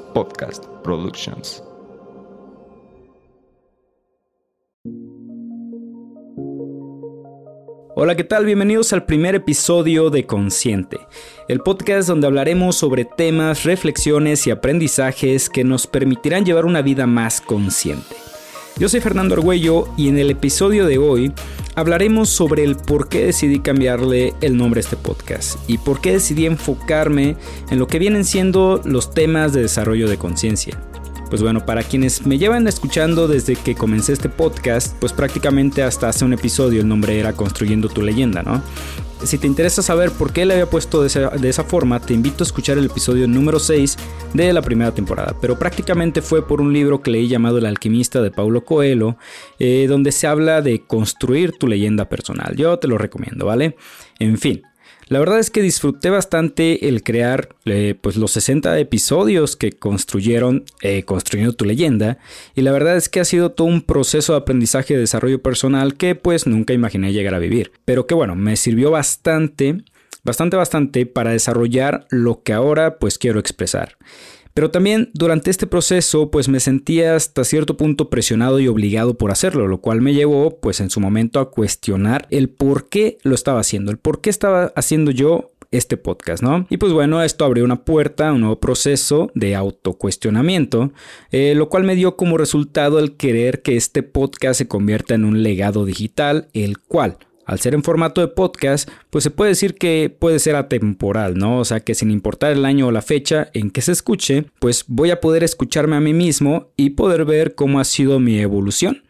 Podcast Productions. Hola, ¿qué tal? Bienvenidos al primer episodio de Consciente, el podcast donde hablaremos sobre temas, reflexiones y aprendizajes que nos permitirán llevar una vida más consciente. Yo soy Fernando Argüello y en el episodio de hoy hablaremos sobre el por qué decidí cambiarle el nombre a este podcast y por qué decidí enfocarme en lo que vienen siendo los temas de desarrollo de conciencia. Pues bueno, para quienes me llevan escuchando desde que comencé este podcast, pues prácticamente hasta hace un episodio el nombre era Construyendo tu leyenda, ¿no? Si te interesa saber por qué le había puesto de esa, forma, te invito a escuchar el episodio número 6 de la primera temporada. Pero prácticamente fue por un libro que leí llamado El alquimista de Paulo Coelho, eh, donde se habla de construir tu leyenda personal. Yo te lo recomiendo, ¿vale? En fin, la verdad es que disfruté bastante el crear eh, pues los 60 episodios que construyeron eh, Construyendo tu leyenda y la verdad es que ha sido todo un proceso de aprendizaje y desarrollo personal que pues nunca imaginé llegar a vivir. Pero que bueno, me sirvió bastante, bastante, bastante para desarrollar lo que ahora pues quiero expresar. Pero también durante este proceso pues me sentía hasta cierto punto presionado y obligado por hacerlo, lo cual me llevó pues en su momento a cuestionar el por qué lo estaba haciendo, el por qué estaba haciendo yo este podcast, ¿no? Y pues bueno, esto abrió una puerta a un nuevo proceso de autocuestionamiento, eh, lo cual me dio como resultado el querer que este podcast se convierta en un legado digital, el cual al ser en formato de podcast, pues se puede decir que puede ser atemporal, ¿no? O sea que sin importar el año o la fecha en que se escuche, pues voy a poder escucharme a mí mismo y poder ver cómo ha sido mi evolución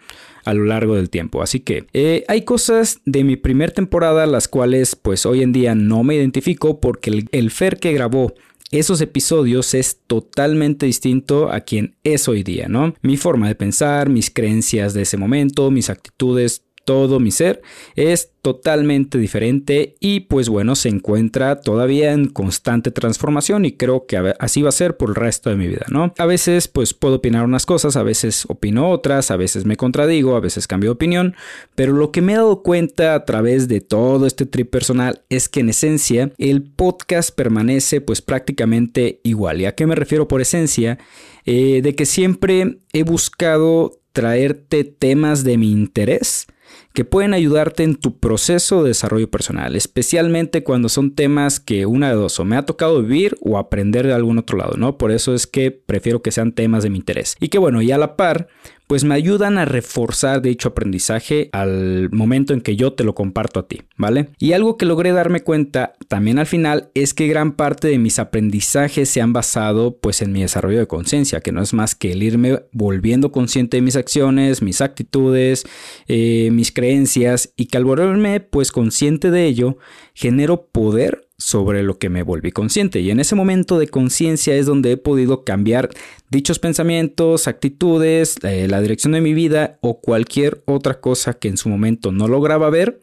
a lo largo del tiempo. Así que eh, hay cosas de mi primer temporada las cuales pues hoy en día no me identifico porque el, el Fer que grabó esos episodios es totalmente distinto a quien es hoy día, ¿no? Mi forma de pensar, mis creencias de ese momento, mis actitudes, todo mi ser es totalmente diferente y pues bueno, se encuentra todavía en constante transformación y creo que así va a ser por el resto de mi vida, ¿no? A veces pues puedo opinar unas cosas, a veces opino otras, a veces me contradigo, a veces cambio de opinión, pero lo que me he dado cuenta a través de todo este trip personal es que en esencia el podcast permanece pues prácticamente igual. ¿Y a qué me refiero por esencia? Eh, de que siempre he buscado traerte temas de mi interés que pueden ayudarte en tu proceso de desarrollo personal, especialmente cuando son temas que una de dos o me ha tocado vivir o aprender de algún otro lado, ¿no? Por eso es que prefiero que sean temas de mi interés. Y que bueno, y a la par, pues me ayudan a reforzar dicho aprendizaje al momento en que yo te lo comparto a ti, ¿vale? Y algo que logré darme cuenta también al final es que gran parte de mis aprendizajes se han basado pues en mi desarrollo de conciencia, que no es más que el irme volviendo consciente de mis acciones, mis actitudes, eh, mis creencias y que al volverme pues consciente de ello genero poder sobre lo que me volví consciente. Y en ese momento de conciencia es donde he podido cambiar dichos pensamientos, actitudes, eh, la dirección de mi vida o cualquier otra cosa que en su momento no lograba ver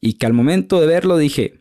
y que al momento de verlo dije,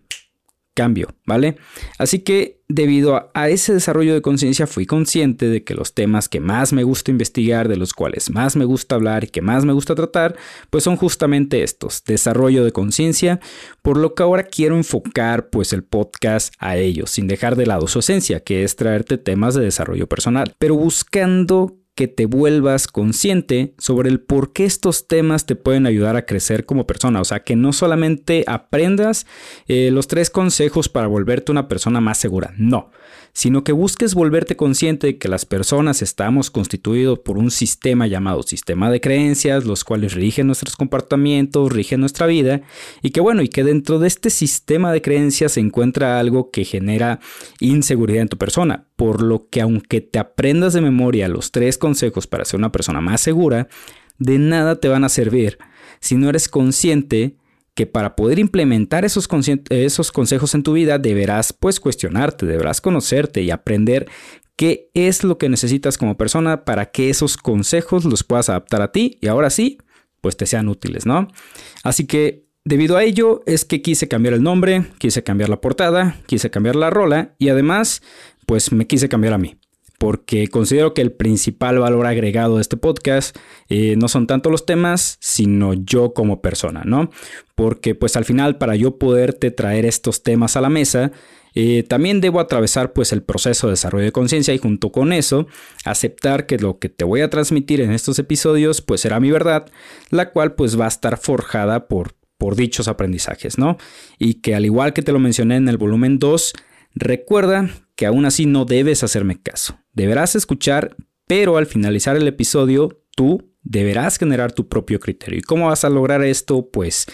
cambio, ¿vale? Así que debido a, ese desarrollo de conciencia fui consciente de que los temas que más me gusta investigar, de los cuales más me gusta hablar y que más me gusta tratar, pues son justamente estos, desarrollo de conciencia, por lo que ahora quiero enfocar pues el podcast a ellos, sin dejar de lado su esencia, que es traerte temas de desarrollo personal, pero buscando que te vuelvas consciente sobre el por qué estos temas te pueden ayudar a crecer como persona. O sea, que no solamente aprendas eh, los tres consejos para volverte una persona más segura. No, sino que busques volverte consciente de que las personas estamos constituidos por un sistema llamado sistema de creencias, los cuales rigen nuestros comportamientos, rigen nuestra vida, y que bueno, y que dentro de este sistema de creencias se encuentra algo que genera inseguridad en tu persona, por lo que aunque te aprendas de memoria los tres consejos para ser una persona más segura, de nada te van a servir si no eres consciente que para poder implementar esos, consejos en tu vida deberás pues cuestionarte, deberás conocerte y aprender qué es lo que necesitas como persona para que esos consejos los puedas adaptar a ti y ahora sí, pues te sean útiles, ¿no? Así que debido a ello es que quise cambiar el nombre, quise cambiar la portada, quise cambiar la rola y además pues me quise cambiar a mí porque considero que el principal valor agregado de este podcast eh, no son tanto los temas, sino yo como persona, ¿no? Porque pues al final para yo poderte traer estos temas a la mesa, Eh, también debo atravesar pues el proceso de desarrollo de conciencia y junto con eso aceptar que lo que te voy a transmitir en estos episodios pues será mi verdad, la cual pues va a estar forjada por, por dichos aprendizajes, ¿no? Y que al igual que te lo mencioné en el volumen 2, recuerda que aún así no debes hacerme caso. Deberás escuchar, pero al finalizar el episodio tú deberás generar tu propio criterio. ¿Y cómo vas a lograr esto? Pues,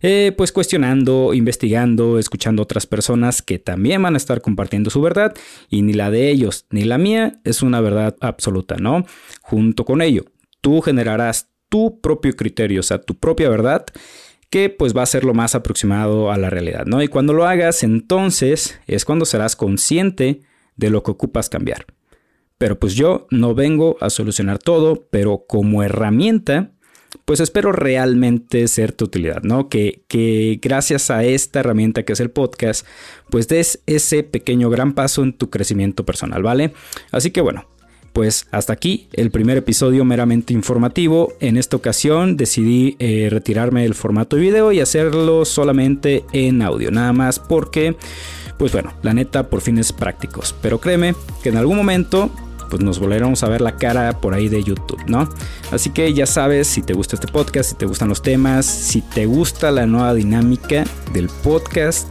eh, pues cuestionando, investigando, escuchando a otras personas que también van a estar compartiendo su verdad y ni la de ellos ni la mía es una verdad absoluta, ¿no? Junto con ello, tú generarás tu propio criterio, o sea, tu propia verdad que pues va a ser lo más aproximado a la realidad, ¿no? Y cuando lo hagas, entonces es cuando serás consciente de lo que ocupas cambiar. Pero pues yo no vengo a solucionar todo, pero como herramienta, pues espero realmente ser tu utilidad, ¿no? Que, que gracias a esta herramienta que es el podcast, pues des ese pequeño gran paso en tu crecimiento personal, ¿vale? Así que bueno, pues hasta aquí el primer episodio meramente informativo. En esta ocasión decidí eh, retirarme del formato de video y hacerlo solamente en audio, nada más porque, pues bueno, la neta por fines prácticos. Pero créeme que en algún momento pues nos volveremos a ver la cara por ahí de YouTube, ¿no? Así que ya sabes, si te gusta este podcast, si te gustan los temas, si te gusta la nueva dinámica del podcast,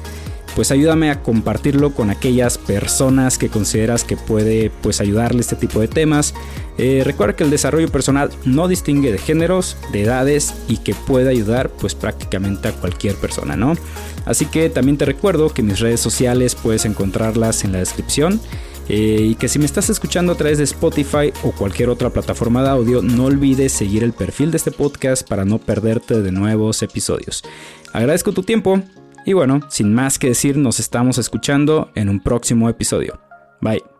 pues ayúdame a compartirlo con aquellas personas que consideras que puede pues ayudarle este tipo de temas. Eh, recuerda que el desarrollo personal no distingue de géneros, de edades y que puede ayudar pues prácticamente a cualquier persona, ¿no? Así que también te recuerdo que mis redes sociales puedes encontrarlas en la descripción. Eh, y que si me estás escuchando a través de Spotify o cualquier otra plataforma de audio, no olvides seguir el perfil de este podcast para no perderte de nuevos episodios. Agradezco tu tiempo y bueno, sin más que decir, nos estamos escuchando en un próximo episodio. Bye.